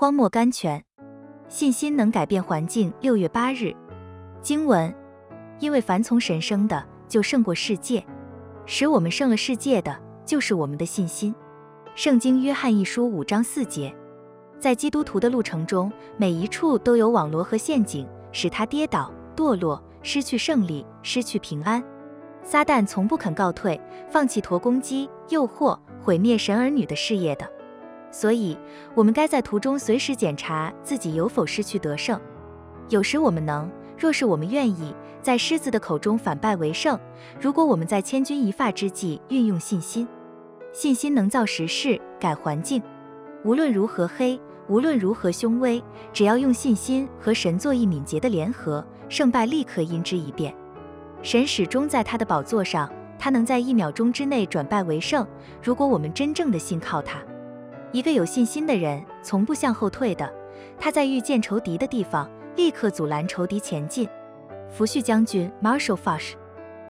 荒漠甘泉，信心能改变环境。六月八日，经文：因为凡从神生的，就胜过世界；使我们胜了世界的，就是我们的信心。圣经约翰一书五章四节。在基督徒的路程中，每一处都有网罗和陷阱，使他跌倒、堕落、失去胜利、失去平安。撒旦从不肯告退，放弃驼攻击、诱惑、毁灭神儿女的事业的。所以，我们该在途中随时检查自己有否失去得胜。有时我们能，若是我们愿意，在狮子的口中反败为胜。如果我们在千钧一发之际运用信心，信心能造时势、改环境。无论如何黑，无论如何凶危，只要用信心和神作一敏捷的联合，胜败立刻因之一变。神始终在他的宝座上，他能在一秒钟之内转败为胜。如果我们真正的信靠他，一个有信心的人从不向后退的。他在遇见仇敌的地方，立刻阻拦仇敌前进。福煦将军 Marshall Foch。